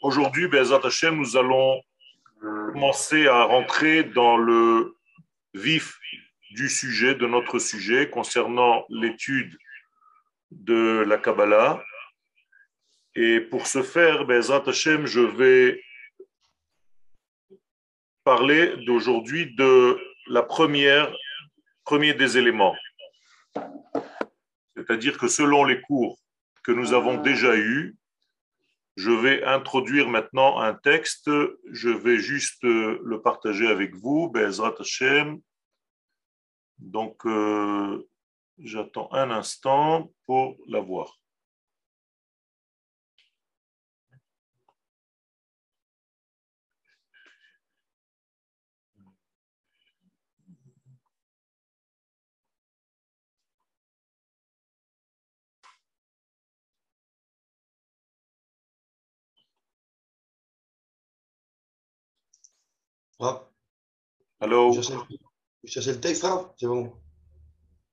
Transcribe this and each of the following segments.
Aujourd'hui, Bezat Hashem, nous allons commencer à rentrer dans le vif du sujet, de notre sujet concernant l'étude de la Kabbalah. Et pour ce faire, Bezat Hashem, je vais parler d'aujourd'hui de la première, premier des éléments. C'est-à-dire que selon les cours que nous avons déjà eus, je vais introduire maintenant un texte. Je vais juste euh, le partager avec vous. Bezrat Hashem. Donc, euh, j'attends un instant pour l'avoir. Rav, Allô, vous cherchez, le texte, C'est bon.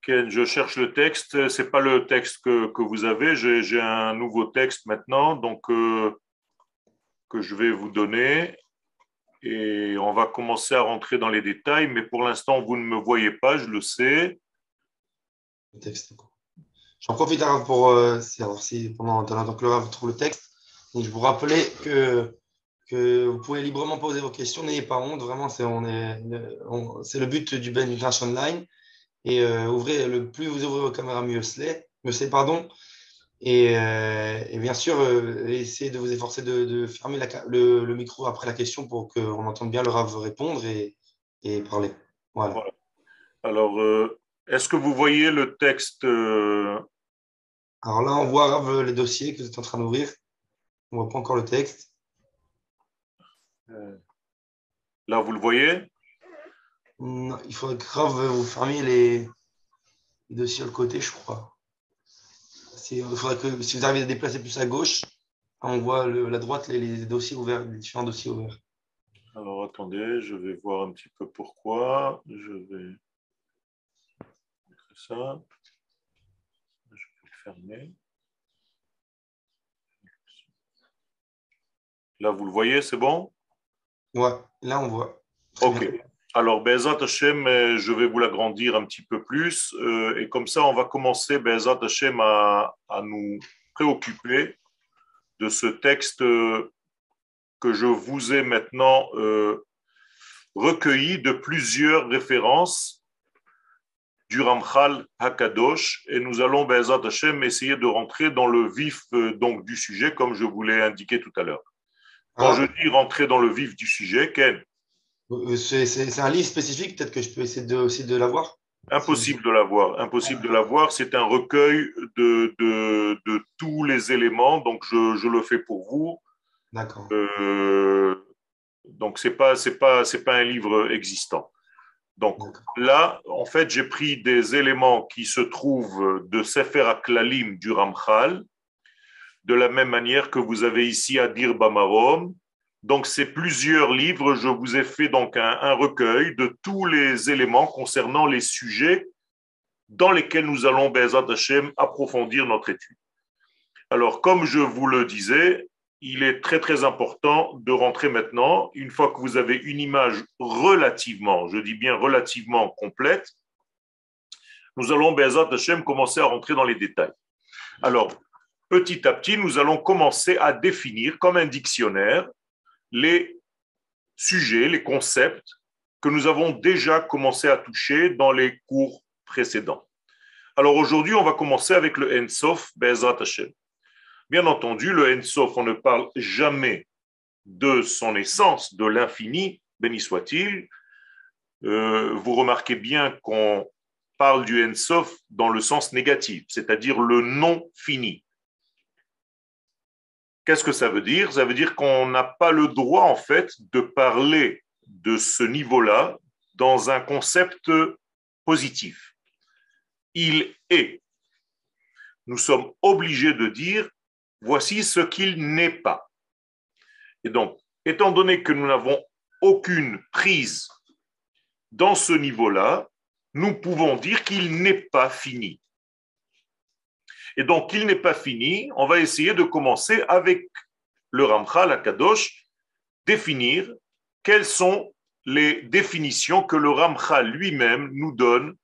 Ken, je cherche le texte. C'est pas le texte que, que vous avez. J'ai un nouveau texte maintenant, donc euh, que je vais vous donner. Et on va commencer à rentrer dans les détails, mais pour l'instant, vous ne me voyez pas, je le sais. Le texte. J'en profite, Rav, pour euh, si, pendant pendant que le Rav trouve le texte. Donc, je vous rappeler que, que vous pouvez librement poser vos questions. N'ayez pas honte. Vraiment, c'est on est, on- c'est le but du Ben Flash Online. Et euh, ouvrez, le plus vous ouvrez vos caméras, mieux c'est. Mieux c'est, pardon. Et, euh, et bien sûr, euh, essayez de vous efforcer de, de fermer la le, le micro après la question pour qu'on entende bien le Rav répondre et, et parler. Voilà. Voilà. Alors, euh, est-ce que vous voyez le texte euh, Alors là, on voit Rav, les dossiers que vous êtes en train d'ouvrir. On ne voit pas encore le texte. Là, vous le voyez? Non, il faudrait que Rav vous fermiez les, les dossiers sur le côté, je crois. Il faudrait que si vous arrivez à déplacer plus à gauche, on voit le- la droite les, les dossiers ouverts, les différents dossiers ouverts. Alors, attendez, je vais voir un petit peu pourquoi. Je vais mettre ça. Je vais le fermer. Là, vous le voyez, c'est bon? Ouais, là on voit. Très Ok. bien. Alors, Bezat Hashem, euh, je vais vous l'agrandir un petit peu plus. euh, et comme ça, on va commencer, Bezat Hashem, à, à nous préoccuper de ce texte euh, que je vous ai maintenant euh, recueilli de plusieurs références du Ramchal Hakadosh. Et nous allons, Bezat Hashem, essayer de rentrer dans le vif donc, du sujet, comme je vous l'ai indiqué tout à l'heure. Quand Ah, je dis rentrer dans le vif du sujet, Ken, euh, c'est c'est- un livre spécifique, peut-être que je peux essayer de, aussi de l'avoir? Impossible de l'avoir. Impossible de l'avoir. C'est un recueil de, de, de tous les éléments. Donc, je, je le fais pour vous. D'accord. Euh, donc, ce n'est pas, c'est pas, c'est pas un livre existant. Donc, là, en fait, j'ai pris des éléments qui se trouvent de Sefer Aklalim du Ramchal, de la même manière que vous avez ici à Dir Bamarom. Donc, c'est plusieurs livres. Je vous ai fait donc un, un recueil de tous les éléments concernant les sujets dans lesquels nous allons, Bezat Hashem, approfondir notre étude. Alors, comme je vous le disais, il est très très important de rentrer maintenant, une fois que vous avez une image relativement, je dis bien relativement complète, nous allons, Bezat Hashem, commencer à rentrer dans les détails. Alors, petit à petit, nous allons commencer à définir comme un dictionnaire les sujets, les concepts que nous avons déjà commencé à toucher dans les cours précédents. Alors aujourd'hui, on va commencer avec le Ensof Bezat Hashem. Bien entendu, le Ensof, on ne parle jamais de son essence, de l'infini, béni soit-il. Euh, vous remarquez bien qu'on parle du Ensof dans le sens négatif, c'est-à-dire le non fini. Qu'est-ce que ça veut dire? Ça veut dire qu'on n'a pas le droit, en fait, de parler de ce niveau-là dans un concept positif. Il est. Nous sommes obligés de dire voici ce qu'il n'est pas. Et donc, étant donné que nous n'avons aucune prise dans ce niveau-là, nous pouvons dire qu'il n'est pas fini. Et donc, il n'est pas fini, on va essayer de commencer avec le Ramchal, la Kadosh, définir quelles sont les définitions que le Ramchal lui-même nous donne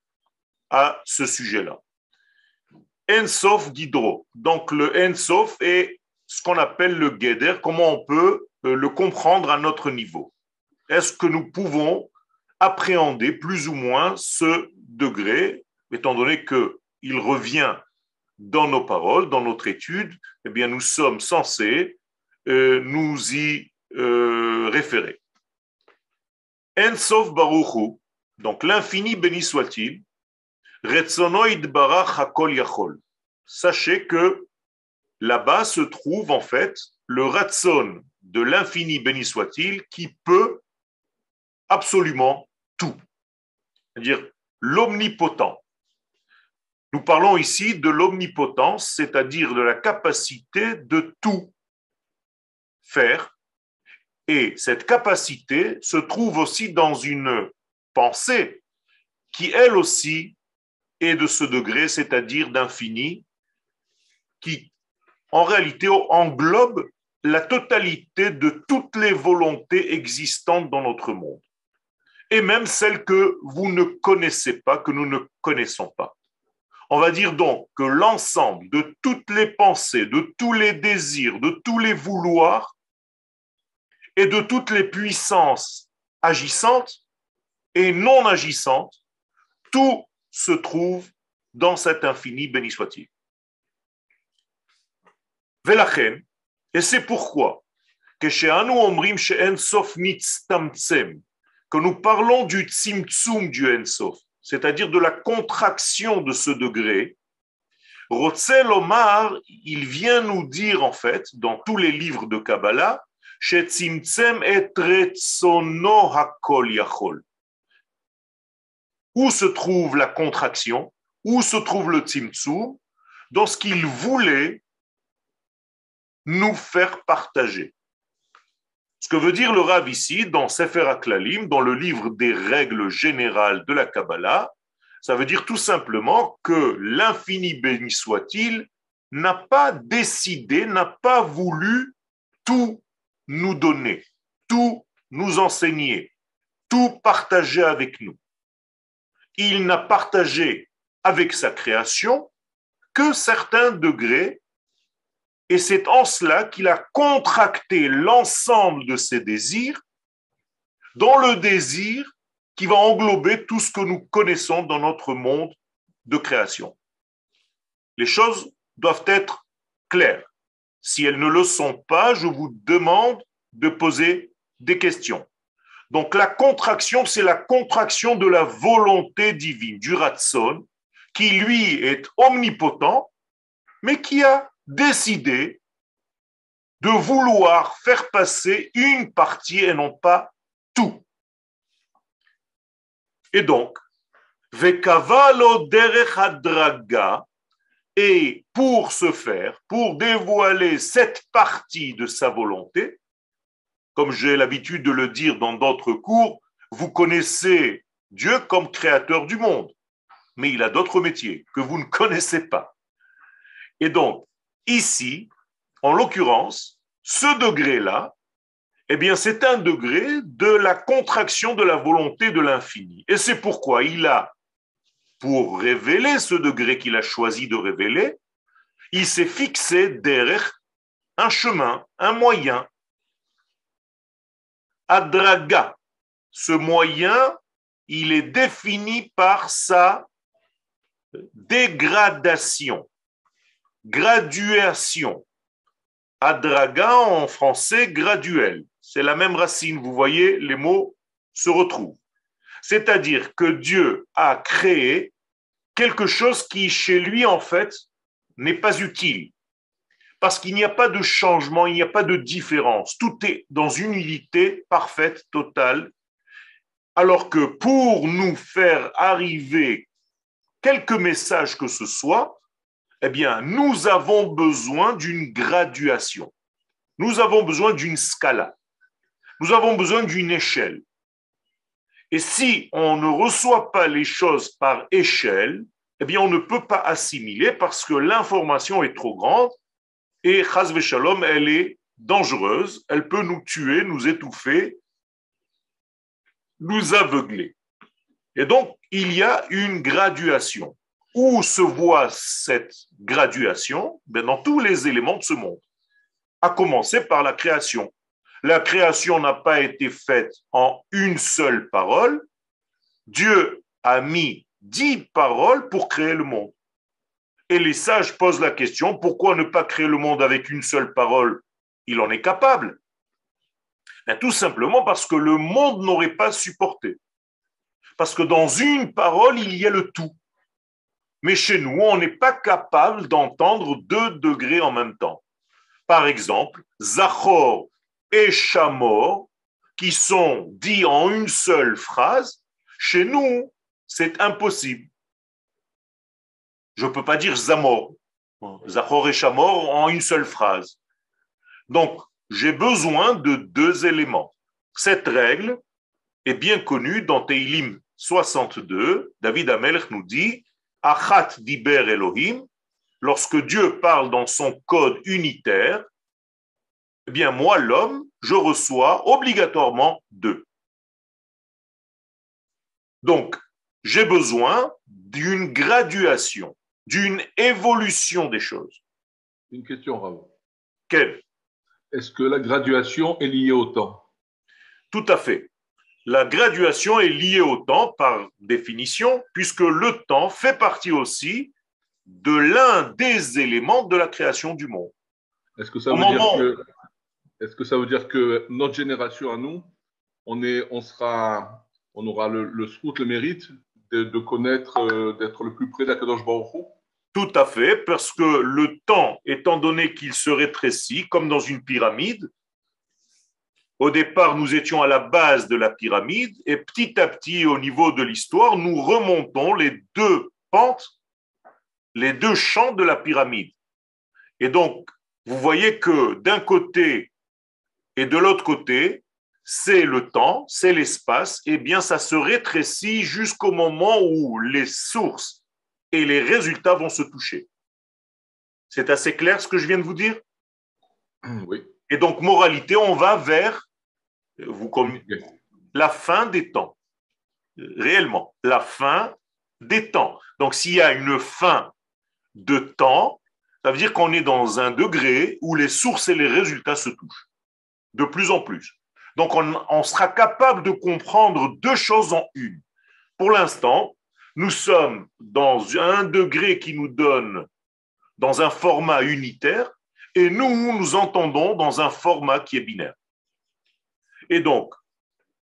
à ce sujet-là. Ensof Gidro. Donc le Ensof est ce qu'on appelle le Geder. Comment on peut euh, le comprendre à notre niveau Est-ce que nous pouvons appréhender plus ou moins ce degré, étant donné qu'il revient dans nos paroles, dans notre étude, eh bien nous sommes censés euh, nous y euh, référer. Ensof Baruchu, donc l'infini béni soit-il, Barach Hakol Yachol. Sachez que là-bas se trouve en fait le Ratson de l'infini béni soit-il qui peut absolument tout. C'est-à-dire l'omnipotent. Nous parlons ici de l'omnipotence, c'est-à-dire de la capacité de tout faire. Et cette capacité se trouve aussi dans une pensée qui, elle aussi, est de ce degré, c'est-à-dire d'infini, qui en réalité englobe la totalité de toutes les volontés existantes dans notre monde, et même celles que vous ne connaissez pas, que nous ne connaissons pas. On va dire donc que l'ensemble de toutes les pensées, de tous les désirs, de tous les vouloirs et de toutes les puissances agissantes et non agissantes, tout se trouve dans cet infini, béni soit-il. Et c'est pourquoi que nous parlons du Tzimtzum du Ensof, c'est-à-dire de la contraction de ce degré, Rotzel Omar, il vient nous dire en fait, dans tous les livres de Kabbalah. Où se trouve la contraction? Où se trouve le Tzimtzum? Dans ce qu'il voulait nous faire partager. Ce que veut dire le Rav ici, dans Sefer Aklalim, dans le livre des règles générales de la Kabbalah, ça veut dire tout simplement que l'infini béni soit-il n'a pas décidé, n'a pas voulu tout nous donner, tout nous enseigner, tout partager avec nous. Il n'a partagé avec sa création que certains degrés et c'est en cela qu'il a contracté l'ensemble de ses désirs dans le désir qui va englober tout ce que nous connaissons dans notre monde de création. Les choses doivent être claires. Si elles ne le sont pas, je vous demande de poser des questions. Donc la contraction, c'est la contraction de la volonté divine, du ratson, qui lui est omnipotent, mais qui a décider de vouloir faire passer une partie et non pas tout. Et donc, Vekavalo Derechadraga, et pour ce faire, pour dévoiler cette partie de sa volonté, comme j'ai l'habitude de le dire dans d'autres cours, vous connaissez Dieu comme créateur du monde, mais il a d'autres métiers que vous ne connaissez pas. Et donc, Ici, en l'occurrence, ce degré-là, eh bien, c'est un degré de la contraction de la volonté de l'infini. Et c'est pourquoi il a, pour révéler ce degré qu'il a choisi de révéler, il s'est fixé derrière un chemin, un moyen, adraga. Ce moyen, il est défini par sa dégradation graduation. Adraga en français, graduel. C'est la même racine, vous voyez, les mots se retrouvent. C'est-à-dire que Dieu a créé quelque chose qui, chez lui, en fait, n'est pas utile. Parce qu'il n'y a pas de changement, il n'y a pas de différence. Tout est dans une unité parfaite, totale. Alors que pour nous faire arriver quelques messages que ce soit, eh bien, nous avons besoin d'une graduation. Nous avons besoin d'une scala. Nous avons besoin d'une échelle. Et si on ne reçoit pas les choses par échelle, eh bien, on ne peut pas assimiler parce que l'information est trop grande et, chas shalom, elle est dangereuse, elle peut nous tuer, nous étouffer, nous aveugler. Et donc, il y a une graduation. Où se voit cette graduation? Ben, Dans tous les éléments de ce monde, à commencer par la création. La création n'a pas été faite en une seule parole. Dieu a mis dix paroles pour créer le monde. Et les sages posent la question, pourquoi ne pas créer le monde avec une seule parole? Il en est capable. Ben, tout simplement parce que le monde n'aurait pas supporté. Parce que dans une parole, il y a le tout. Mais chez nous, on n'est pas capable d'entendre deux degrés en même temps. Par exemple, Zachor et Shamor, qui sont dits en une seule phrase, chez nous, c'est impossible. Je ne peux pas dire Zamor, Zachor et Shamor en une seule phrase. Donc, j'ai besoin de deux éléments. Cette règle est bien connue dans Teilim 62. David Amelch nous dit Achat diber Elohim, lorsque Dieu parle dans son code unitaire, eh bien moi, l'homme, je reçois obligatoirement deux. Donc, j'ai besoin d'une graduation, d'une évolution des choses. Une question, Rav. Quelle? Est-ce que la graduation est liée au temps? Tout à fait la graduation est liée au temps par définition, puisque le temps fait partie aussi de l'un des éléments de la création du monde. Est-ce que, ça veut dire que, est-ce que ça veut dire que notre génération à nous, on, est, on, sera, on aura le, le le mérite de, connaître, euh, d'être le plus près d'Akadosh Baruch Tout à fait, parce que le temps, étant donné qu'il se rétrécit, comme dans une pyramide, au départ, nous étions à la base de la pyramide et petit à petit, au niveau de l'histoire, nous remontons les deux pentes, les deux champs de la pyramide. Et donc, vous voyez que d'un côté et de l'autre côté, c'est le temps, c'est l'espace, et bien ça se rétrécit jusqu'au moment où les sources et les résultats vont se toucher. C'est assez clair ce que je viens de vous dire? Oui. Et donc, moralité, on va vers vous la fin des temps. Réellement, la fin des temps. Donc, s'il y a une fin de temps, ça veut dire qu'on est dans un degré où les sources et les résultats se touchent de plus en plus. Donc, on, on sera capable de comprendre deux choses en une. Pour l'instant, nous sommes dans un degré qui nous donne dans un format unitaire et nous nous entendons dans un format qui est binaire. Et donc,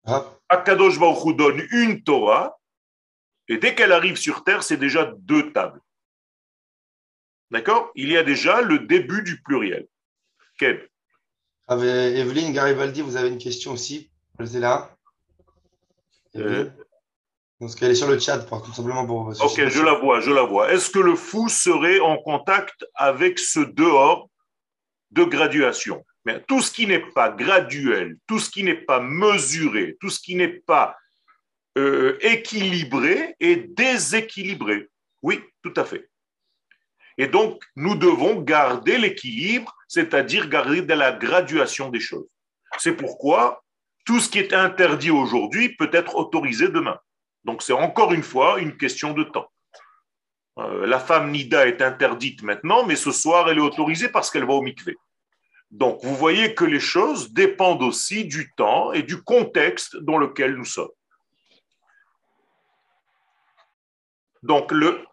ah. Akadosh Baruch donne une Torah, et dès qu'elle arrive sur terre, c'est déjà deux tables. D'accord? Il y a déjà le début du pluriel. Quel Evelyne Garibaldi, vous avez une question aussi? Elle est là. Euh... Parce qu'elle est sur le chat, tout simplement pour. Ok, je la vois, je la vois. Est-ce que le fou serait en contact avec ce dehors de graduation? Tout ce qui n'est pas graduel, tout ce qui n'est pas mesuré, tout ce qui n'est pas euh, équilibré est déséquilibré. Oui, tout à fait. Et donc, nous devons garder l'équilibre, c'est-à-dire garder de la graduation des choses. C'est pourquoi tout ce qui est interdit aujourd'hui peut être autorisé demain. Donc, c'est encore une fois une question de temps. Euh, la femme Nida est interdite maintenant, mais ce soir, elle est autorisée parce qu'elle va au mikvé. Donc, vous voyez que les choses dépendent aussi du temps et du contexte dans lequel nous sommes. Donc, le.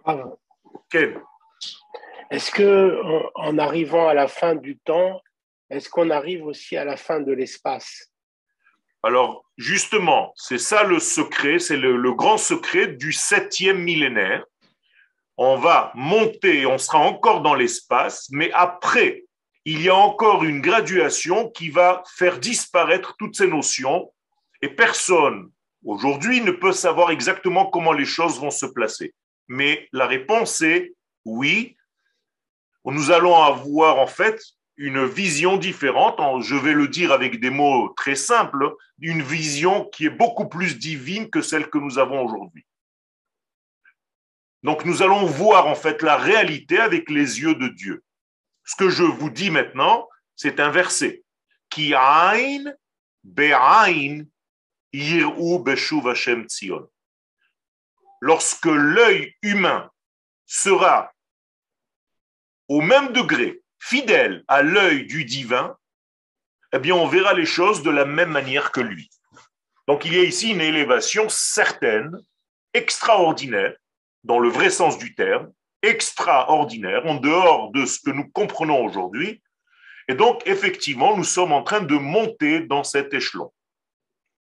Est-ce que, en arrivant à la fin du temps, est-ce qu'on arrive aussi à la fin de l'espace? Alors, justement, c'est ça le secret, c'est le, le, grand secret du septième millénaire. On va monter, on sera encore dans l'espace, mais après il y a encore une graduation qui va faire disparaître toutes ces notions et personne aujourd'hui ne peut savoir exactement comment les choses vont se placer. Mais la réponse est oui. Nous allons avoir en fait une vision différente, je vais le dire avec des mots très simples, une vision qui est beaucoup plus divine que celle que nous avons aujourd'hui. Donc nous allons voir en fait la réalité avec les yeux de Dieu. Ce que je vous dis maintenant, c'est inversé. Ki ain be'ain yir'u beshuv Hashem. Lorsque l'œil humain sera au même degré fidèle à l'œil du divin, eh bien, on verra les choses de la même manière que lui. Donc, il y a ici une élévation certaine, extraordinaire, dans le vrai sens du terme, extraordinaire, en dehors de ce que nous comprenons aujourd'hui. Et donc, effectivement, nous sommes en train de monter dans cet échelon.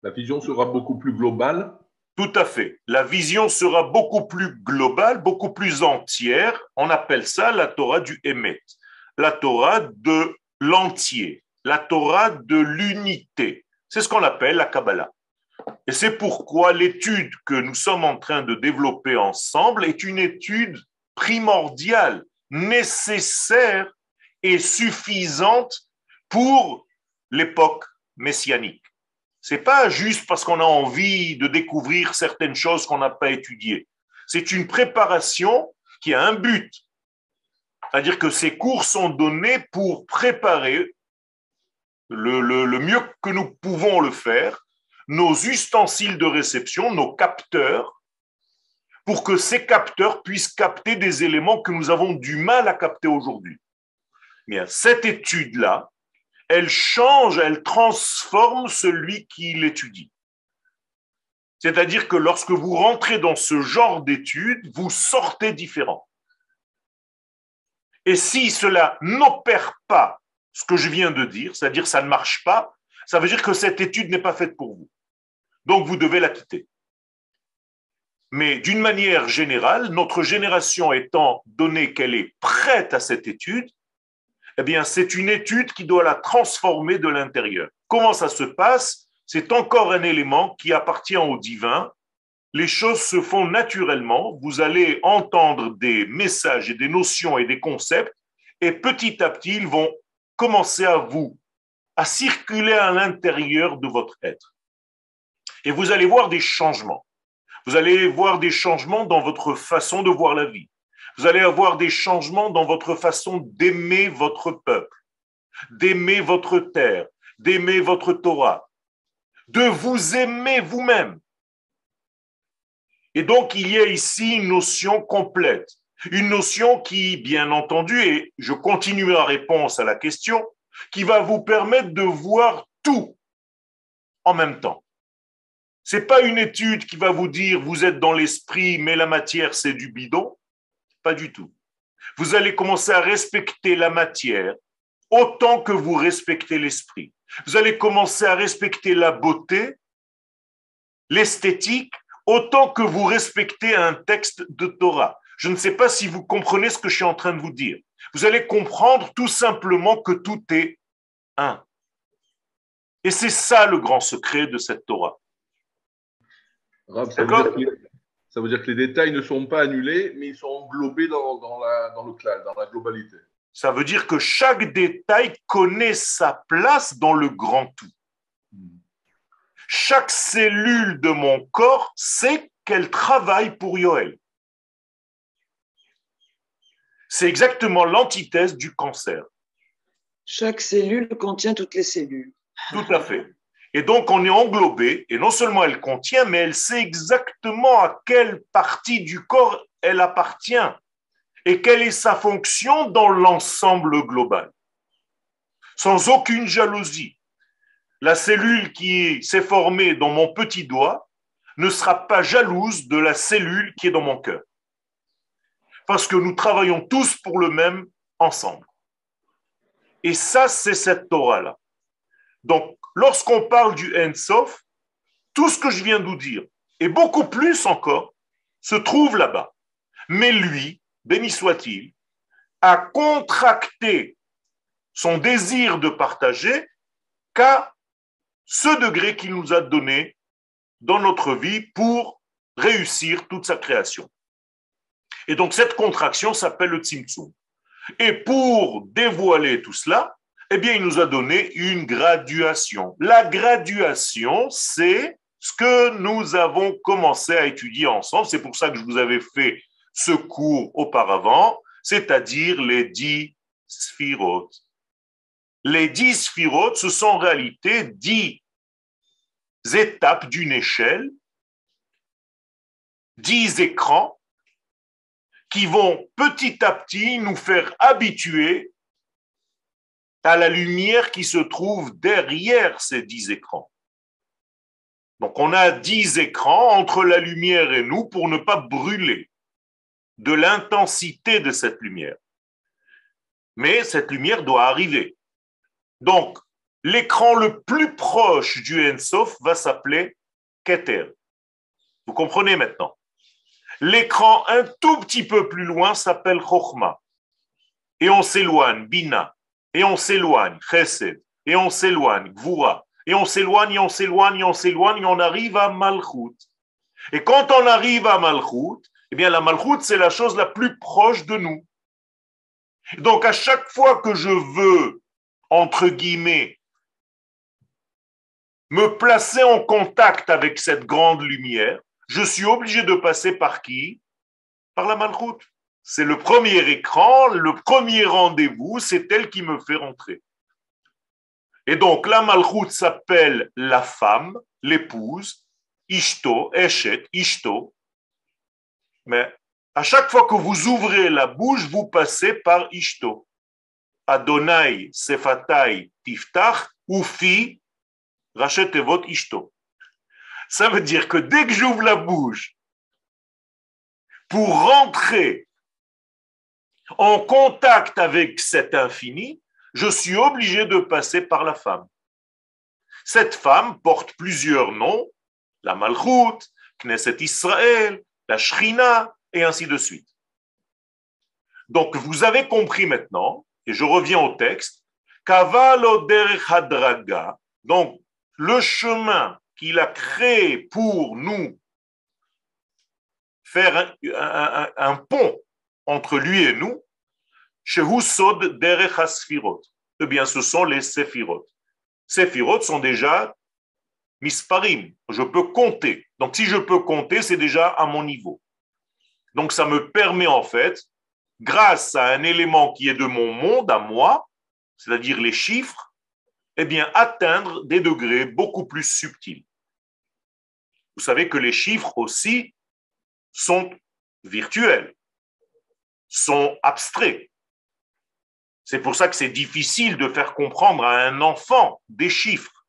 La vision sera beaucoup plus globale Tout à fait. La vision sera beaucoup plus globale, beaucoup plus entière. On appelle ça la Torah du Hémet, la Torah de l'entier, la Torah de l'unité. C'est ce qu'on appelle la Kabbalah. Et c'est pourquoi l'étude que nous sommes en train de développer ensemble est une étude primordiale, nécessaire et suffisante pour l'époque messianique. C'est pas juste parce qu'on a envie de découvrir certaines choses qu'on n'a pas étudiées. C'est une préparation qui a un but. C'est-à-dire que ces cours sont donnés pour préparer le, le mieux que nous pouvons le faire nos ustensiles de réception, nos capteurs, pour que ces capteurs puissent capter des éléments que nous avons du mal à capter aujourd'hui. Bien, cette étude-là, elle change, elle transforme celui qui l'étudie. C'est-à-dire que lorsque vous rentrez dans ce genre d'étude, vous sortez différent. Et si cela n'opère pas ce que je viens de dire, c'est-à-dire ça ne marche pas, ça veut dire que cette étude n'est pas faite pour vous. Donc vous devez la quitter. Mais d'une manière générale, notre génération étant donné qu'elle est prête à cette étude, eh bien, c'est une étude qui doit la transformer de l'intérieur. Comment ça se passe? C'est encore un élément qui appartient au divin. Les choses se font naturellement. Vous allez entendre des messages et des notions et des concepts, et petit à petit, ils vont commencer à vous, à circuler à l'intérieur de votre être. Et vous allez voir des changements. Vous allez voir des changements dans votre façon de voir la vie. Vous allez avoir des changements dans votre façon d'aimer votre peuple, d'aimer votre terre, d'aimer votre Torah, de vous aimer vous-même. Et donc, il y a ici une notion complète, une notion qui, bien entendu, et je continue la réponse à la question, qui va vous permettre de voir tout en même temps. C'est pas une étude qui va vous dire vous êtes dans l'esprit, mais la matière c'est du bidon. Pas du tout. Vous allez commencer à respecter la matière autant que vous respectez l'esprit. Vous allez commencer à respecter la beauté, l'esthétique, autant que vous respectez un texte de Torah. Je ne sais pas si vous comprenez ce que je suis en train de vous dire. Vous allez comprendre tout simplement que tout est un. Et c'est ça le grand secret de cette Torah ça, veut dire que les détails ne sont pas annulés, mais ils sont englobés dans, le clan, dans la globalité. Ça veut dire que chaque détail connaît sa place dans le grand tout. Chaque cellule de mon corps sait qu'elle travaille pour Yoel. C'est exactement l'antithèse du cancer. Chaque cellule contient toutes les cellules. Tout à fait. Et donc, on est englobé, et non seulement elle contient, mais elle sait exactement à quelle partie du corps elle appartient et quelle est sa fonction dans l'ensemble global. Sans aucune jalousie. La cellule qui s'est formée dans mon petit doigt ne sera pas jalouse de la cellule qui est dans mon cœur. Parce que nous travaillons tous pour le même ensemble. Et ça, c'est cette Torah-là. Donc, lorsqu'on parle du Ensof, tout ce que je viens de vous dire, et beaucoup plus encore, se trouve là-bas. Mais lui, béni soit-il, a contracté son désir de partager qu'à ce degré qu'il nous a donné dans notre vie pour réussir toute sa création. Et donc cette contraction s'appelle le Tzimtzum. Et pour dévoiler tout cela, eh bien, il nous a donné une graduation. La graduation, c'est ce que nous avons commencé à étudier ensemble. C'est pour ça que je vous avais fait ce cours auparavant, c'est-à-dire les dix sphirotes. Les dix sphirotes, ce sont en réalité dix étapes d'une échelle, dix écrans qui vont petit à petit nous faire habituer à la lumière qui se trouve derrière ces dix écrans. Donc on a dix écrans entre la lumière et nous pour ne pas brûler de l'intensité de cette lumière. Mais cette lumière doit arriver. Donc, l'écran le plus proche du Ensof va s'appeler Keter. Vous comprenez maintenant L'écran un tout petit peu plus loin s'appelle Chochma. Et on s'éloigne, Bina. Et on s'éloigne, Chesed. Et on s'éloigne, Gvura. Et on s'éloigne, et on s'éloigne, et on s'éloigne, et on arrive à Malchut. Et quand on arrive à Malchut, eh bien la Malchut, c'est la chose la plus proche de nous. Donc à chaque fois que je veux, entre guillemets, me placer en contact avec cette grande lumière, je suis obligé de passer par qui? Par la Malchut. C'est le premier écran, le premier rendez-vous, c'est elle qui me fait rentrer. Et donc la Malchut s'appelle la femme, l'épouse, Ishto, Eshet, Ishto. Mais à chaque fois que vous ouvrez la bouche, vous passez par Ishto. Adonai, Sefatai, Tiftach, Ufi, Rachetevot, Ishto. Ça veut dire que dès que j'ouvre la bouche pour rentrer en contact avec cet infini, je suis obligé de passer par la femme. Cette femme porte plusieurs noms, la Malchut, Knesset Israël, la Shrina, et ainsi de suite. Donc, vous avez compris maintenant, et je reviens au texte, Kavalo Hadraga, donc le chemin qu'il a créé pour nous faire un, pont entre lui et nous, Shehu Sod Derech Asfirot. Eh bien, ce sont les Sephirot. Sephirot sont déjà misparim. Je peux compter. Donc, si je peux compter, c'est déjà à mon niveau. Donc, ça me permet en fait, grâce à un élément qui est de mon monde, à moi, c'est-à-dire les chiffres, eh bien, atteindre des degrés beaucoup plus subtils. Vous savez que les chiffres aussi sont virtuels, sont abstraits. C'est pour ça que c'est difficile de faire comprendre à un enfant des chiffres.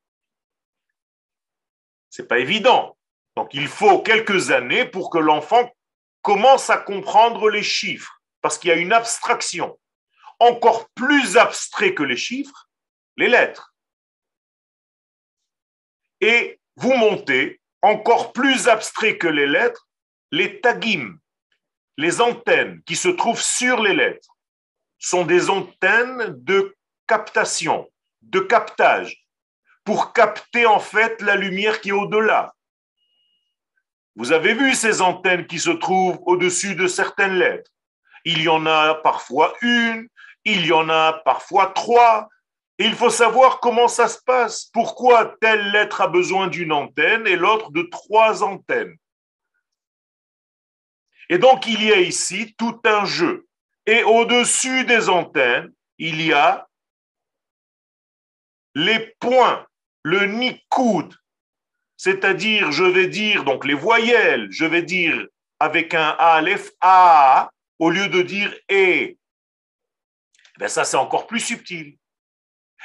C'est pas évident. Donc il faut quelques années pour que l'enfant commence à comprendre les chiffres, parce qu'il y a une abstraction encore plus abstrait que les chiffres, les lettres. Et vous montez encore plus abstrait que les lettres, les tagim, les antennes qui se trouvent sur les lettres sont des antennes de captation, de captage, pour capter en fait la lumière qui est au-delà. Vous avez vu ces antennes qui se trouvent au-dessus de certaines lettres. Il y en a parfois une, il y en a parfois trois. il faut savoir comment ça se passe. Pourquoi telle lettre a besoin d'une antenne et l'autre de trois antennes? Et donc il y a ici tout un jeu. Et au-dessus des antennes, il y a les points, le nikoud, c'est-à-dire, je vais dire, donc les voyelles, je vais dire avec un aleph A au lieu de dire E. Ben ça, c'est encore plus subtil.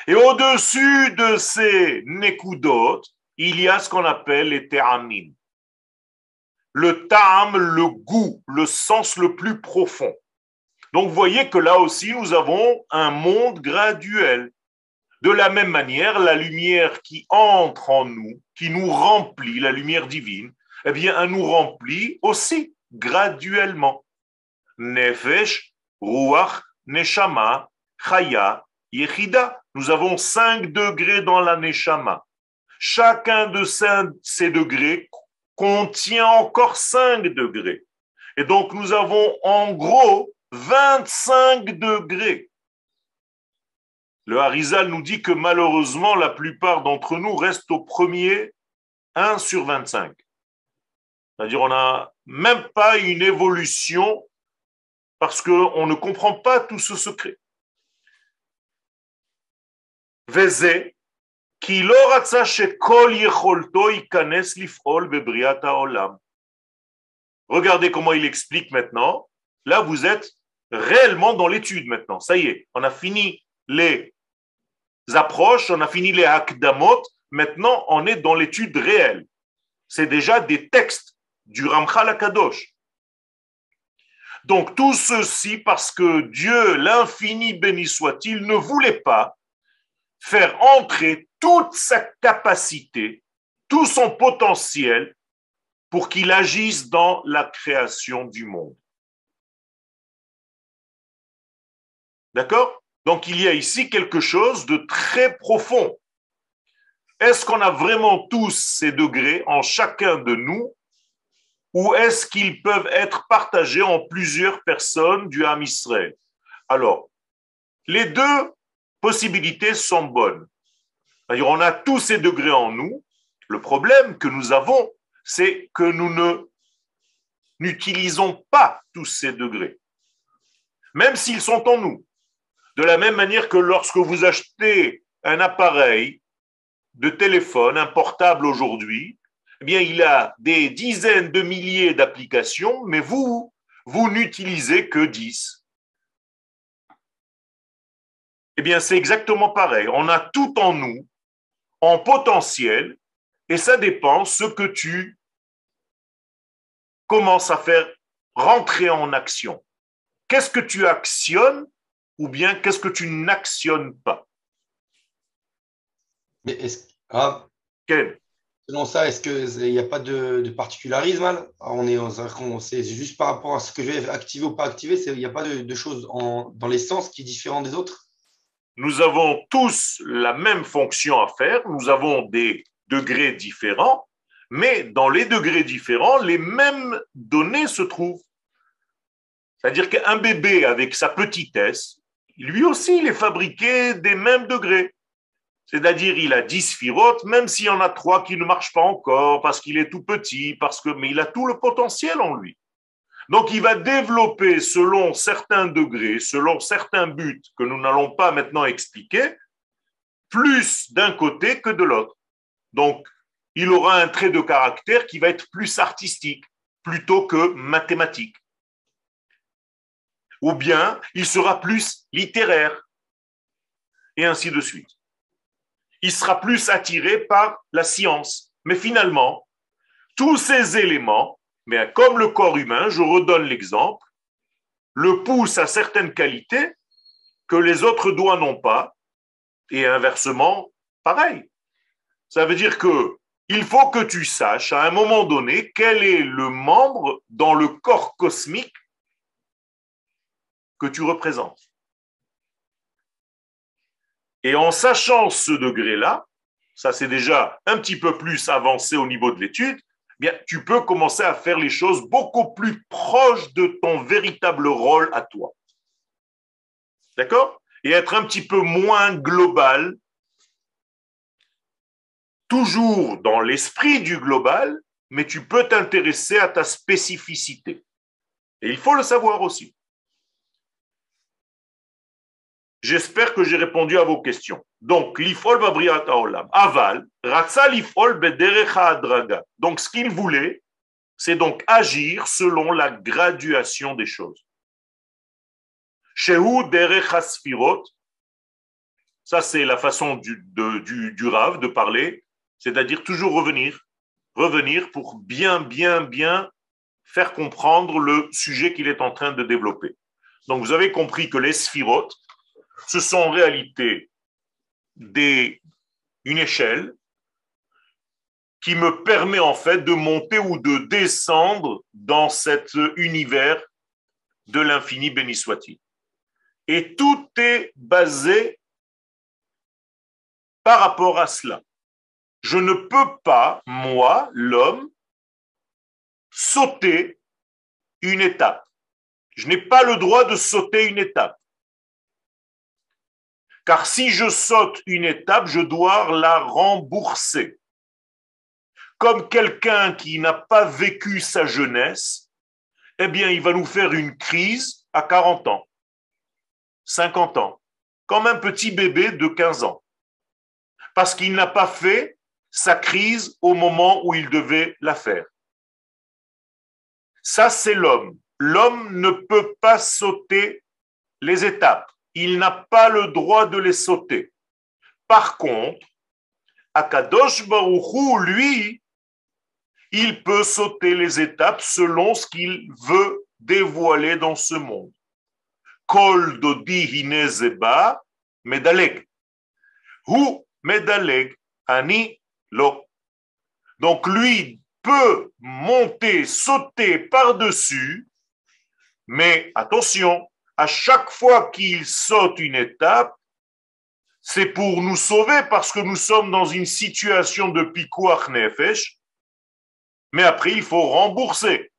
Et au-dessus de ces nekudot, il y a ce qu'on appelle les te'amim. Le ta'am, le goût, le sens le plus profond. Donc vous voyez que là aussi, nous avons un monde graduel. De la même manière, la lumière qui entre en nous, qui nous remplit, la lumière divine, eh bien, elle nous remplit aussi graduellement. Nefesh, Ruach, Neshama, Chaya, Yechida. Nous avons cinq degrés dans la Neshama. Chacun de ces degrés contient encore 5 degrés. Et donc nous avons en gros 25 degrés. Le Harizal nous dit que malheureusement la plupart d'entre nous restent au premier 1 sur 25. C'est-à-dire on n'a même pas une évolution parce qu'on ne comprend pas tout ce secret. Vézé, כי לא רצה שכל יכולתו ייכנס לפעול בבריאת העולם. Regardez comment il explique maintenant. Là, vous êtes réellement dans l'étude maintenant. Ça y est, on a fini les approches, on a fini les akdamot. Maintenant, on est dans l'étude réelle. C'est déjà des textes du Ramchal Akadosh. Donc tout ceci parce que Dieu, l'infini béni soit-il, ne voulait pas faire entrer toute sa capacité, tout son potentiel pour qu'il agisse dans la création du monde. D'accord? Donc il y a ici quelque chose de très profond. Est-ce qu'on a vraiment tous ces degrés en chacun de nous ou est-ce qu'ils peuvent être partagés en plusieurs personnes du Ham Alors, les deux possibilités sont bonnes. On a tous ces degrés en nous. Le problème que nous avons, c'est que nous n'utilisons pas tous ces degrés, même s'ils sont en nous. De la même manière que lorsque vous achetez un appareil de téléphone, un portable aujourd'hui, eh bien, il a des dizaines de milliers d'applications, mais vous, vous n'utilisez que 10. Eh bien, c'est exactement pareil. On a tout en nous, en potentiel, et ça dépend ce que tu commences à faire rentrer en action. Qu'est-ce que tu actionnes ou bien qu'est-ce que tu n'actionnes pas? Mais est-ce ah, Quel Selon ça, est-ce qu'il n'y a pas de, particularisme on est, C'est juste par rapport à ce que je vais activer ou pas activer, il n'y a pas de, choses dans l'essence qui est différent des autres? Nous avons tous la même fonction à faire, nous avons des degrés différents, mais dans les degrés différents, les mêmes données se trouvent. C'est-à-dire qu'un bébé avec sa petitesse, lui aussi, il est fabriqué des mêmes degrés. C'est-à-dire, il a 10 sphirotes, même s'il y en a trois qui ne marchent pas encore, parce qu'il est tout petit, parce que, mais il a tout le potentiel en lui. Donc, il va développer selon certains degrés, selon certains buts que nous n'allons pas maintenant expliquer, plus d'un côté que de l'autre. Donc, il aura un trait de caractère qui va être plus artistique plutôt que mathématique. Ou bien, il sera plus littéraire, et ainsi de suite il sera plus attiré par la science. Mais finalement, tous ces éléments, mais comme le corps humain, je redonne l'exemple, le pousse à certaines qualités que les autres doigts n'ont pas, et inversement, pareil. Ça veut dire que il faut que tu saches à un moment donné quel est le membre dans le corps cosmique que tu représentes. Et en sachant ce degré-là, ça c'est déjà un petit peu plus avancé au niveau de l'étude, tu peux commencer à faire les choses beaucoup plus proches de ton véritable rôle à toi. D'accord? Et être un petit peu moins global, toujours dans l'esprit du global, mais tu peux t'intéresser à ta spécificité. Et il faut le savoir aussi. J'espère que j'ai répondu à vos questions. Donc, l'ifol babriat olam. Aval, ratsa l'ifol bederecha adraga. Donc, ce qu'il voulait, c'est donc agir selon la graduation des choses. Shehu derecha sfirot. Ça, c'est la façon du, du, du Rav de parler, c'est-à-dire toujours revenir, revenir pour bien, bien, bien faire comprendre le sujet qu'il est en train de développer. Donc, vous avez compris que les sphirotes, ce sont en réalité une échelle qui me permet en fait de monter ou de descendre dans cet univers de l'infini béni soit-il. Et tout est basé par rapport à cela. Je ne peux pas, moi, l'homme, sauter une étape. Je n'ai pas le droit de sauter une étape. Car si je saute une étape, je dois la rembourser. Comme quelqu'un qui n'a pas vécu sa jeunesse, eh bien, il va nous faire une crise à 40 ans, 50 ans, comme un petit bébé de 15 ans. parce qu'il n'a pas fait sa crise au moment où il devait la faire. Ça, c'est l'homme. L'homme ne peut pas sauter les étapes. Il n'a pas le droit de les sauter. Par contre, Akadosh Baruchou, lui, il peut sauter les étapes selon ce qu'il veut dévoiler dans ce monde. Kol dodi hinezeba medaleg. Hu medaleg ani lo. Donc lui peut monter, sauter par-dessus, mais attention, à chaque fois qu'il saute une étape, c'est pour nous sauver parce que nous sommes dans une situation de pikuach mais après il faut rembourser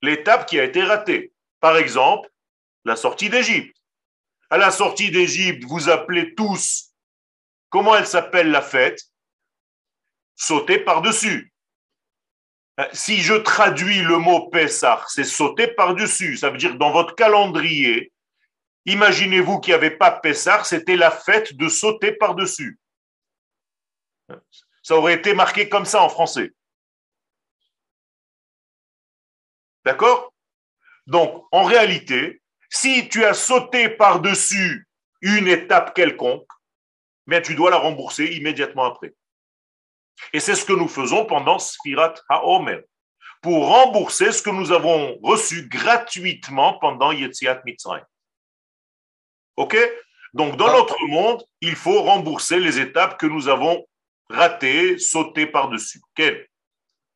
l'étape qui a été ratée. Par exemple, la sortie d'Égypte. À la sortie d'Égypte, vous appelez tous, comment elle s'appelle la fête? Sauter par-dessus. Euh, si je traduis le mot Pessah, c'est sauter par-dessus. Ça veut dire dans votre calendrier, imaginez-vous qu'il n'y avait pas Pessah, c'était la fête de sauter par-dessus. Ça aurait été marqué comme ça en français. D'accord? Donc, en réalité, si tu as sauté par-dessus une étape quelconque, mais tu dois la rembourser immédiatement après. Et c'est ce que nous faisons pendant Sfirat HaOmer, pour rembourser ce que nous avons reçu gratuitement pendant Yetziat Mitzrayim. OK? Donc, dans notre monde, il faut rembourser les étapes que nous avons ratées, sautées par-dessus. Quelle?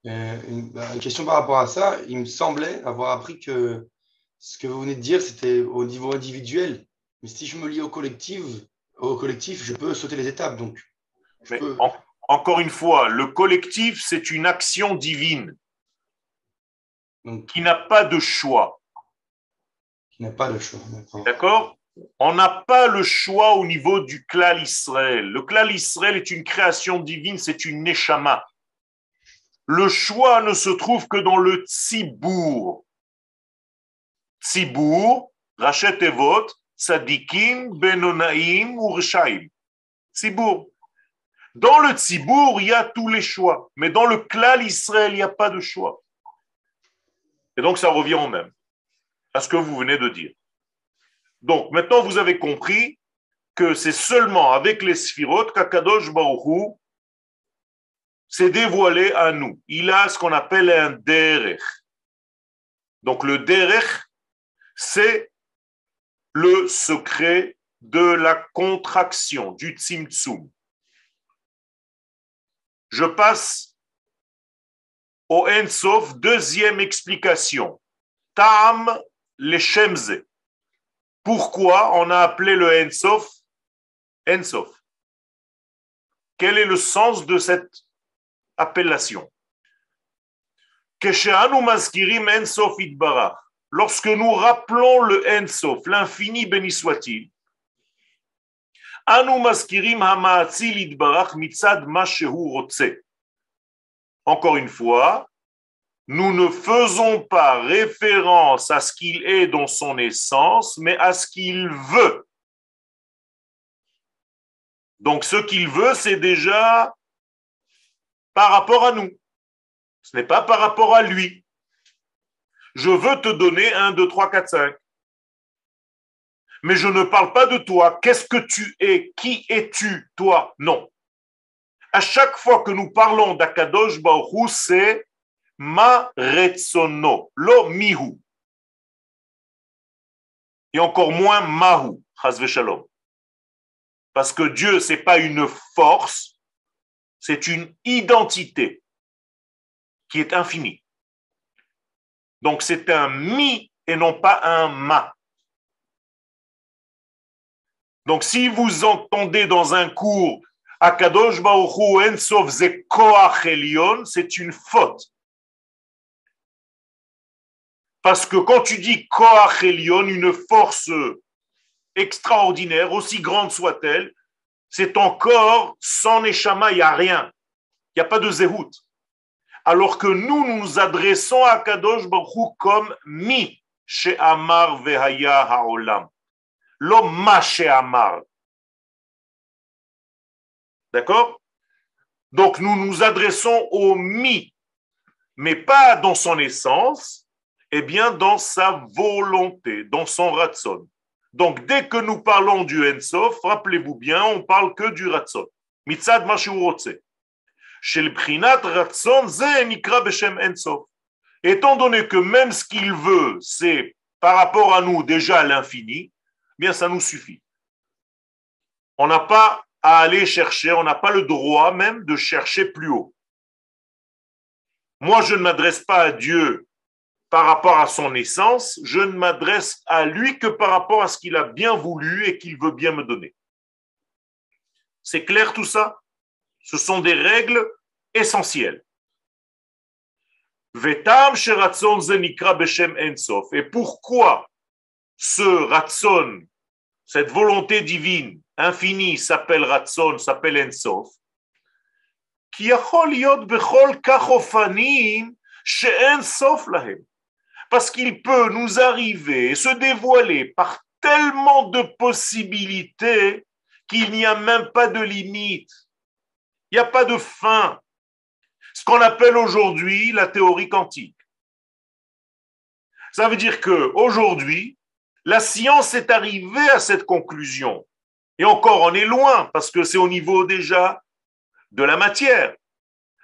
Euh, bah, une, question par rapport à ça. Il me semblait avoir appris que ce que vous venez de dire, c'était au niveau individuel. Mais si je me lie au collectif, au collectif, je peux sauter les étapes. Donc, encore une fois, le collectif, c'est une action divine qui n'a pas de choix. Qui n'a pas de choix. D'accord On n'a pas le choix au niveau du clan Israël. Le clan Israël est une création divine, c'est une neshama. Le choix ne se trouve que dans le tzibour. Tzibour, Rachet Evot, Sadikim, Benonaim ou Reshaim. Tzibour. Dans le Tzibour, il y a tous les choix. Mais dans le Klal Israël, il n'y a pas de choix. Et donc, ça revient au même, à ce que vous venez de dire. Donc, maintenant, vous avez compris que c'est seulement avec les Sphirot qu'Akadosh Baruchou s'est dévoilé à nous. Il a ce qu'on appelle un derech. Donc, le derech, c'est le secret de la contraction, du tzimtzum. Je passe au Ensof, deuxième explication. Tam le Shemze. Pourquoi on a appelé le Ensof Ensof Quel est le sens de cette appellation? Lorsque nous rappelons le Ensof, l'infini béni soit-il, encore une fois, nous ne faisons pas référence à ce qu'il est dans son essence, mais à ce qu'il veut. Donc ce qu'il veut, c'est déjà par rapport à nous. Ce n'est pas par rapport à lui. Je veux te donner un, deux, trois, quatre, cinq mais je ne parle pas de toi. Qu'est-ce que tu es? Qui es-tu, toi? Non. À chaque fois que nous parlons d'Akadosh Baruch c'est ma retsono, lo mihu. Et encore moins mahu, hasve shalom. Parce que Dieu, c'est pas une force, c'est une identité qui est infinie. Donc c'est un mi et non pas un ma. Donc, si vous entendez dans un cours Akadosh Baruchu Ensof Koach Elion, c'est une faute. Parce que quand tu dis Koach Elion, une force extraordinaire, aussi grande soit-elle, c'est encore sans Neshama, il n'y a rien. Il n'y a pas de Zehut. Alors que nous, nous adressons à Kadosh Baruch comme Mi, chez Amar Vehaya Haolam. L'homme Amar. D'accord? Donc nous nous adressons au mi, mais pas dans son essence, et bien dans sa volonté, dans son ratson. Donc dès que nous parlons du Ensof, rappelez-vous bien, on parle que du ratson. Mitzad Ensof. Étant donné que même ce qu'il veut, c'est par rapport à nous déjà l'infini, bien ça nous suffit. On n'a pas à aller chercher, on n'a pas le droit même de chercher plus haut. Moi, je ne m'adresse pas à Dieu par rapport à son essence, je ne m'adresse à lui que par rapport à ce qu'il a bien voulu et qu'il veut bien me donner. C'est clair tout ça? Ce sont des règles essentielles. Et pourquoi ce ratson, cette volonté divine infinie s'appelle ratson, s'appelle ensof Parce qu'il peut nous arriver se dévoiler par tellement de possibilités qu'il n'y a même pas de limite. Il n'y a pas de fin ce qu'on appelle aujourd'hui la théorie quantique. Ça veut dire que aujourd'hui, la science est arrivée à cette conclusion. Et encore, on est loin parce que c'est au niveau déjà de la matière.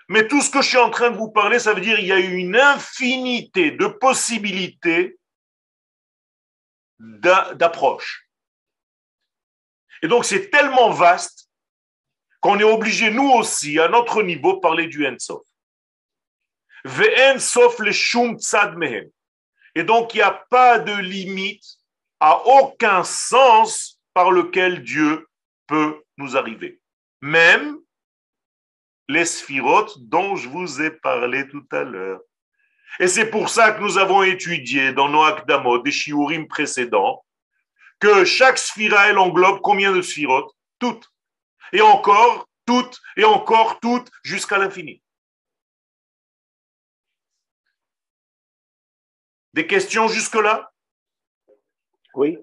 Mais tout ce que je suis en train de vous parler, ça veut dire qu'il y a une infinité de possibilités d'approche. Et donc, c'est tellement vaste qu'on est obligé, nous aussi, à notre niveau, parler du Ensof. Et donc, il n'y a pas de limite à aucun sens par lequel Dieu peut nous arriver. Même les sphirotes dont je vous ai parlé tout à l'heure. Et c'est pour ça que nous avons étudié dans nos Akdamot, des shiurim précédents, que chaque sphira, elle englobe combien de sphirotes? Toutes et encore toutes, et encore toutes, jusqu'à l'infini. Des questions jusque-là? Oui.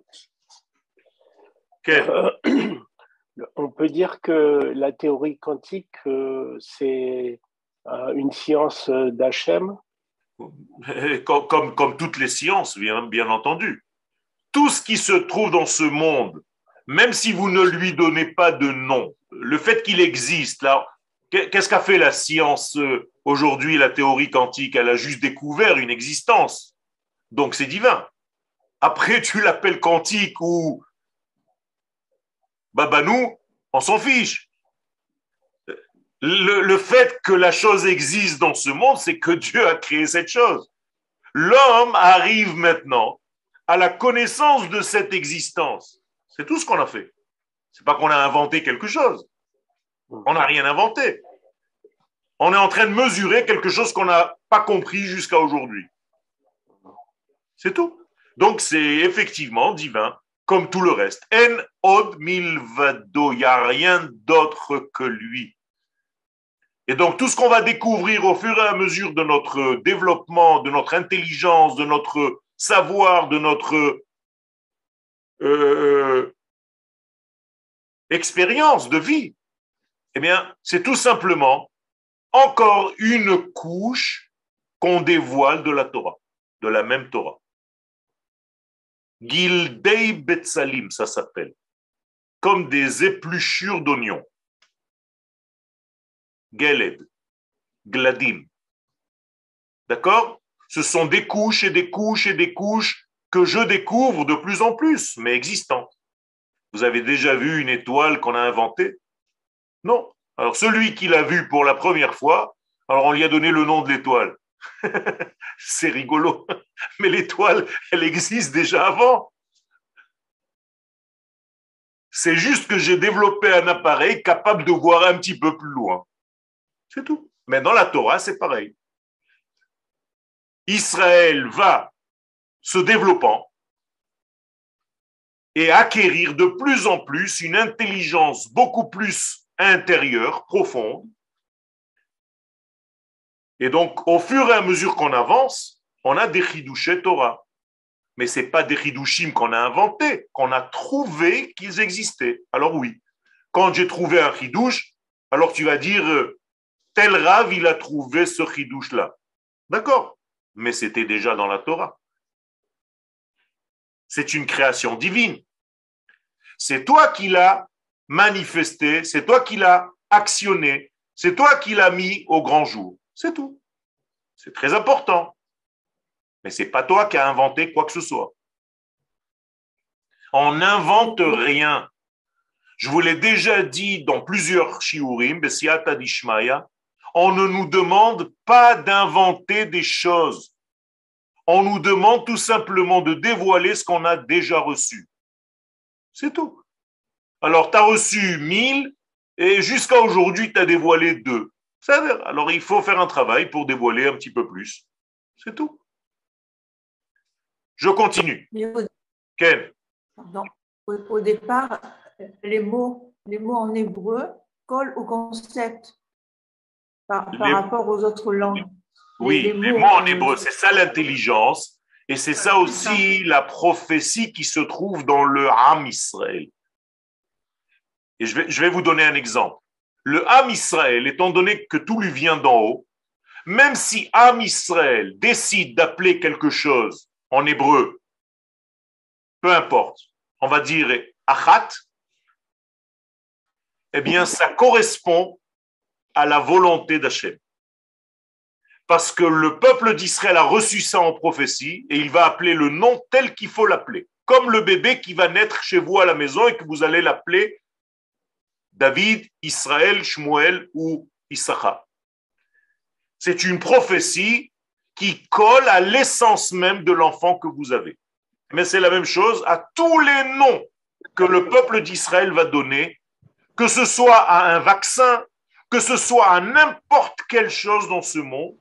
Euh, on peut dire que la théorie quantique, euh, c'est euh, une science d'Hachem comme, comme, comme, toutes les sciences, bien, bien entendu. Tout ce qui se trouve dans ce monde, même si vous ne lui donnez pas de nom, le fait qu'il existe, là, qu'est-ce qu'a fait la science aujourd'hui, la théorie quantique? Elle a juste découvert une existence. Donc c'est divin. Après, tu l'appelles quantique ou Babanou, on s'en fiche. Le, fait que la chose existe dans ce monde, c'est que Dieu a créé cette chose. L'homme arrive maintenant à la connaissance de cette existence. C'est tout ce qu'on a fait. C'est pas qu'on a inventé quelque chose. On n'a rien inventé. On est en train de mesurer quelque chose qu'on n'a pas compris jusqu'à aujourd'hui. C'est tout. Donc c'est effectivement divin, comme tout le reste. En od milvado, il n'y a rien d'autre que lui. Et donc tout ce qu'on va découvrir au fur et à mesure de notre développement, de notre intelligence, de notre savoir, de notre euh, expérience de vie, eh c'est tout simplement encore une couche qu'on dévoile de la Torah, de la même Torah. Gildei Betsalim, ça s'appelle, comme des épluchures d'oignons. Geled, Gladim. D'accord? Ce sont des couches et des couches et des couches que je découvre de plus en plus, mais existantes. Vous avez déjà vu une étoile qu'on a inventée? Non. Alors celui qui l'a vue pour la première fois, alors on lui a donné le nom de l'étoile. C'est rigolo. Mais l'étoile, elle existe déjà avant. C'est juste que j'ai développé un appareil capable de voir un petit peu plus loin. C'est tout. Mais dans la Torah, c'est pareil. Israël va se développant et acquérir de plus en plus une intelligence beaucoup plus intérieure, profonde. Et donc, au fur et à mesure qu'on avance, on a des chidouchés Torah. Mais ce n'est pas des chidushim qu'on a inventés, qu'on a trouvé qu'ils existaient. Alors oui, quand j'ai trouvé un chidouche, Alors tu vas dire, euh, tel Rav, il a trouvé ce chidouche-là. D'accord, mais c'était déjà dans la Torah. C'est une création divine. C'est toi qui l'as manifesté, c'est toi qui l'as actionné, c'est toi qui l'as mis au grand jour. C'est tout. C'est très important. Mais c'est pas toi qui as inventé quoi que ce soit. On n'invente rien. Je vous l'ai déjà dit dans plusieurs shiurim, on ne nous demande pas d'inventer des choses. On nous demande tout simplement de dévoiler ce qu'on a déjà reçu. C'est tout. Alors, tu as reçu 1000 et jusqu'à aujourd'hui, tu as dévoilé deux. Alors, il faut faire un travail pour dévoiler un petit peu plus. C'est tout. Je continue. Ken au, départ, les mots, les mots en hébreu collent au concept par, rapport aux autres langues. Oui, les, mots, en hébreu, c'est ça l'intelligence. Et c'est ça aussi la prophétie qui se trouve dans le Ham Israël. Et je vais, je vais vous donner un exemple. Le Ham Israël, étant donné que tout lui vient d'en haut, même si Ham Israël décide d'appeler quelque chose en hébreu, peu importe, on va dire achat, eh bien, ça correspond à la volonté d'Hachem. Parce que le peuple d'Israël a reçu ça en prophétie et il va appeler le nom tel qu'il faut l'appeler. Comme le bébé qui va naître chez vous à la maison et que vous allez l'appeler David, Israël, Shmuel ou Issachar. C'est une prophétie qui colle à l'essence même de l'enfant que vous avez. Mais c'est la même chose à tous les noms que le peuple d'Israël va donner, que ce soit à un vaccin, que ce soit à n'importe quelle chose dans ce monde,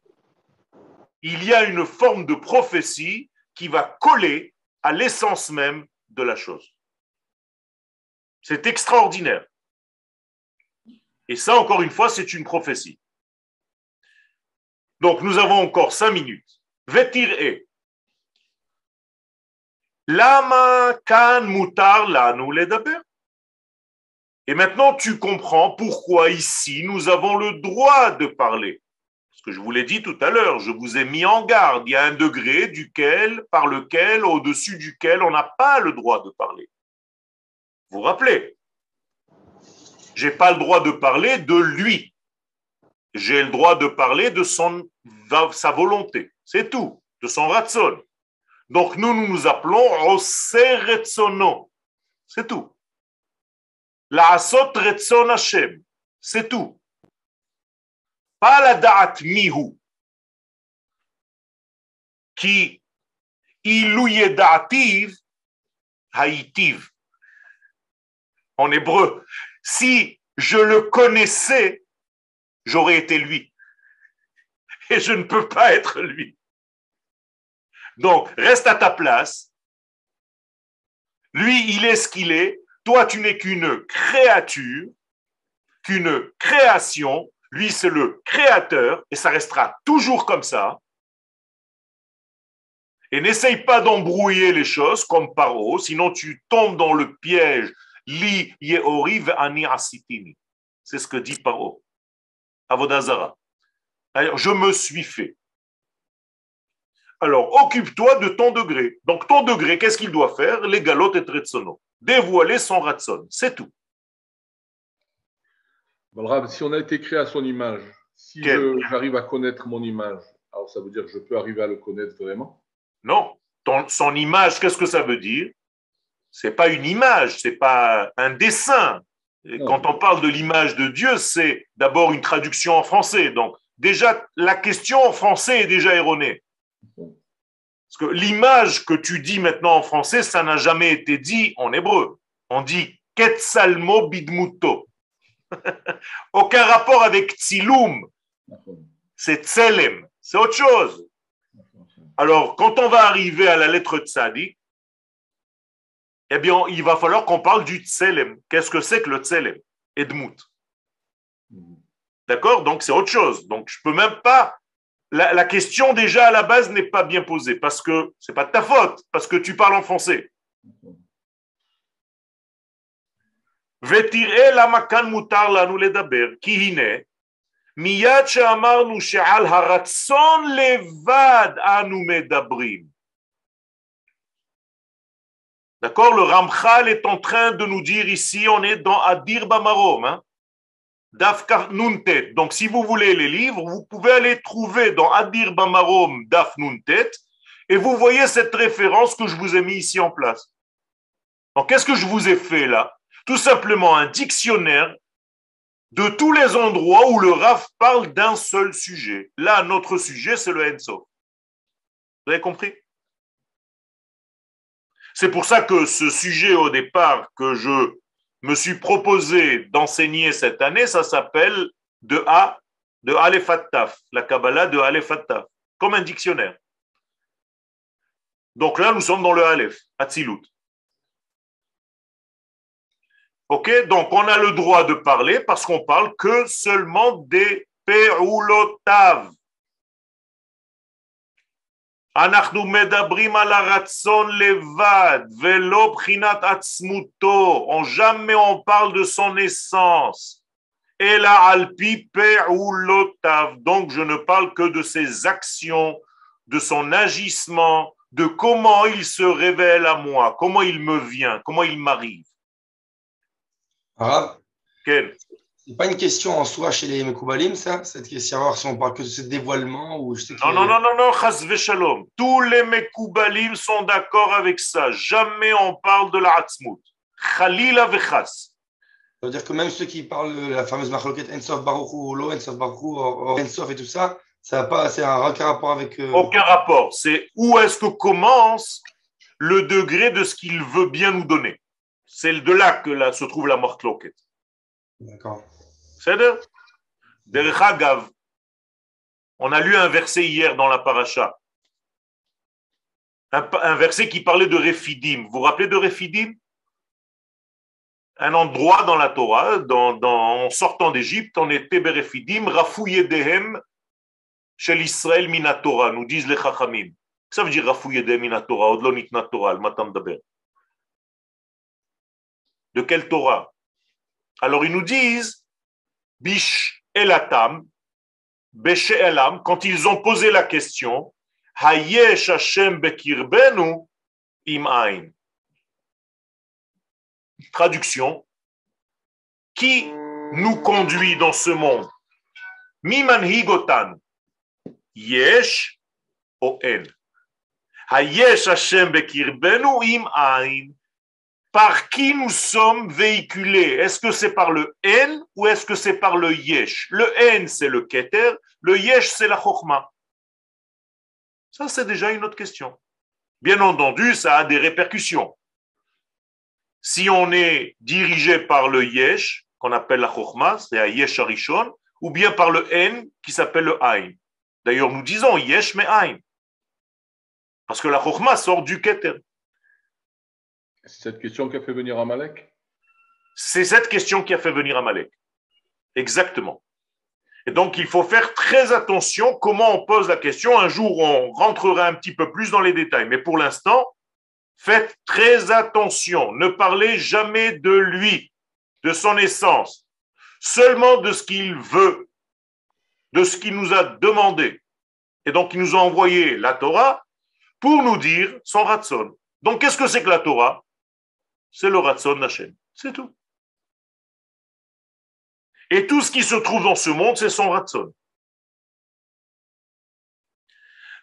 il y a une forme de prophétie qui va coller à l'essence même de la chose. C'est extraordinaire. Et ça, encore une fois, c'est une prophétie. Donc, nous avons encore cinq minutes. Vetir e. Lama kan mutar nous ledaber. Et maintenant, tu comprends pourquoi ici nous avons le droit de parler. Parce que je vous l'ai dit tout à l'heure, je vous ai mis en garde. Il y a un degré duquel, par lequel, au-dessus duquel, on n'a pas le droit de parler. Vous vous rappelez? J'ai pas le droit de parler de lui. J'ai le droit de parler de son, sa volonté. C'est tout. De son ratson. Donc nous, nous nous appelons Oseretsono. C'est tout. La Asot Retson Hashem. C'est tout. Pas la Da'at Mihu. Qui ilouye da'ativ haïtiv. En hébreu. Si je le connaissais, j'aurais été lui. Et je ne peux pas être lui. Donc, reste à ta place. Lui, il est ce qu'il est. Toi, tu n'es qu'une créature, qu'une création. Lui, c'est le créateur et ça restera toujours comme ça. Et n'essaye pas d'embrouiller les choses comme Paro, sinon tu tombes dans le piège. Li ani asitini. C'est ce que dit Paro. Avodazara. je me suis fait. Alors, occupe-toi de ton degré. Donc, ton degré, qu'est-ce qu'il doit faire? Les galotes et tretsono. Dévoiler son ratson. C'est tout. si on a été créé à son image, si j'arrive à connaître mon image, alors ça veut dire que je peux arriver à le connaître vraiment? Non. son image, qu'est-ce que ça veut dire? C'est pas une image, c'est pas un dessin. quand on parle de l'image de Dieu, c'est d'abord une traduction en français. Donc, déjà, la question en français est déjà erronée. Parce que l'image que tu dis maintenant en français, ça n'a jamais été dit en hébreu. On dit Ketsalmo bidmuto. Aucun rapport avec Tzilum. C'est Tselem. C'est autre chose. Alors, quand on va arriver à la lettre Tzadik, eh bien, il va falloir qu'on parle du Tselem. Qu'est-ce que c'est que le Tselem Edmut. D'accord Donc, c'est autre chose. Donc, je ne peux même pas la, question déjà à la base n'est pas bien posée parce que c'est pas de ta faute, parce que tu parles en français. ותראה למה כאן מותר לנו לדבר, כי הנה, מיד שאמרנו שעל הרצון לבד אנו מדברים. D'accord? Le Ramchal est en train de nous dire ici, on est dans Adir Bamarom, hein? Daf Nuntet. Donc, si vous voulez les livres, vous pouvez aller trouver dans Adir Bamarom Daf Nuntet et vous voyez cette référence que je vous ai mis ici en place. Donc, qu'est-ce que je vous ai fait là? Tout simplement un dictionnaire de tous les endroits où le Raf parle d'un seul sujet. Là, notre sujet, c'est le Enso. Vous avez compris? C'est pour ça que ce sujet au départ que je me suis proposé d'enseigner cette année, ça s'appelle de A, de Aleph la Kabbalah de Aleph comme un dictionnaire. Donc là, nous sommes dans le Aleph, Atzilut. Ok, donc on a le droit de parler parce qu'on parle que seulement des Peulotav. אנחנו מדברים על הרצון לבד, ולא בחינת עצמותו, on jamais on parle de son essence, אלא על pi פעולותיו, donc je ne parle que de ses actions, de son agissement, de comment il se révèle à moi, comment il me vient, comment il m'arrive. Arabe Quel c'est pas une question en soi chez les Mekoubalim, ça Cette question, si on parle que de ce dévoilement ou je Non, non, non, non, non, chas shalom. Tous les Mekoubalim sont d'accord avec ça. Jamais on parle de la Hatzmut. Khalila vechas. Ça veut dire que même ceux qui parlent de la fameuse marloquette Ensof Baruch ou Lo, Ensof Baruch ou Ensof et tout ça, ça n'a pas, c'est un aucun rapport avec. Euh, aucun rapport. C'est où est-ce que commence le degré de ce qu'il veut bien nous donner. C'est de là que là se trouve la mort D'accord. On a lu un verset hier dans la paracha. Un, verset qui parlait de Refidim. Vous vous rappelez de Refidim? Un endroit dans la Torah, en sortant d'Égypte, on était Berefidim, Dehem, chez l'Israël Minatora, nous disent les Chachamim. Ça veut dire Dehem Minatora, Torah, le De quelle Torah? Alors ils nous disent Bish Elatam, Beshe Elam, quand ils ont posé la question, Hayesh Hashem Bekirbenu Im Traduction. Qui nous conduit dans ce monde? Miman Higotan. Yesh o En. Hayesh Hashem Bekirbenu Im Ain par qui nous sommes véhiculés. Est-ce que c'est par le N ou est-ce que c'est par le Yesh? Le N, c'est le Keter, le Yesh, c'est la Chokhmah. Ça, c'est déjà une autre question. Bien entendu, ça a des répercussions. Si on est dirigé par le Yesh, qu'on appelle la Chokhmah, c'est à Yesh Arishon, ou bien par le N, qui s'appelle le Ain. D'ailleurs, nous disons Yesh mais Ain. Parce que la Chokhmah sort du Keter. C'est cette question qui a fait venir Amalek? C'est cette question qui a fait venir Amalek. Exactement. Et donc, il faut faire très attention comment on pose la question. Un jour, on rentrera un petit peu plus dans les détails. Mais pour l'instant, faites très attention. Ne parlez jamais de lui, de son essence, seulement de ce qu'il veut, de ce qu'il nous a demandé. Et donc, il nous a envoyé la Torah pour nous dire son ratson. Donc, qu'est-ce que c'est que la Torah? c'est le Ratson Hashem. C'est tout. Et tout ce qui se trouve dans ce monde, c'est son Ratson.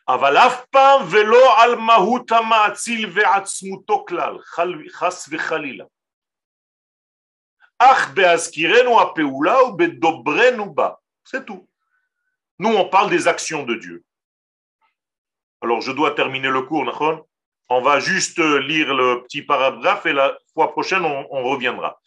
אבל אף פעם ולא על מהות המאציל ועצמותו כלל, חס וחלילה. אך בהזכירנו הפעולה ובדוברנו בה. C'est tout. Nous, on parle des actions de Dieu. Alors, je dois terminer le cours, d'accord on va juste lire le petit paragraphe et la fois prochaine, on, reviendra.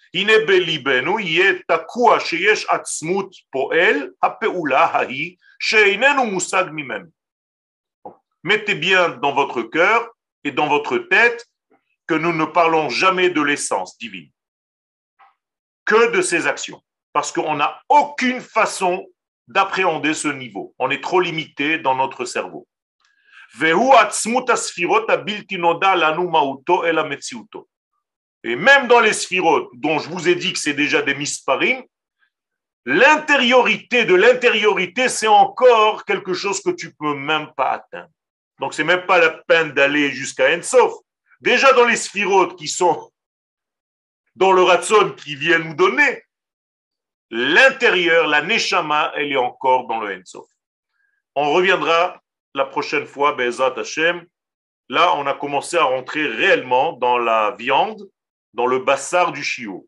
Mettez bien dans votre cœur et dans votre tête que nous ne parlons jamais de l'essence divine, que de ses actions, parce qu'on n'a aucune façon d'appréhender ce niveau. On est trop limité dans notre cerveau. Et même dans les sphirotes, dont je vous ai dit que c'est déjà des misparim, l'intériorité de l'intériorité, c'est encore quelque chose que tu peux même pas atteindre. Donc, c'est même pas la peine d'aller jusqu'à Ensof. Déjà dans les sphirotes qui sont dans le ratson qui vient nous donner, l'intérieur, la neshama, elle est encore dans le Ensof. On reviendra la prochaine fois, Bezat Hashem. Là, on a commencé à rentrer réellement dans la viande, dans le bassar du chiot.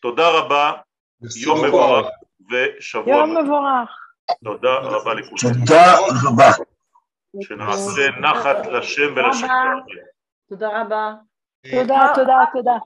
Toda Rabba, Yom Mevorach, Ve Shavua. Yom Mevorach. Toda Rabba לכולכם. תודה רבה. שנעשה נחת לשם ולשם. תודה רבה. תודה, תודה, תודה.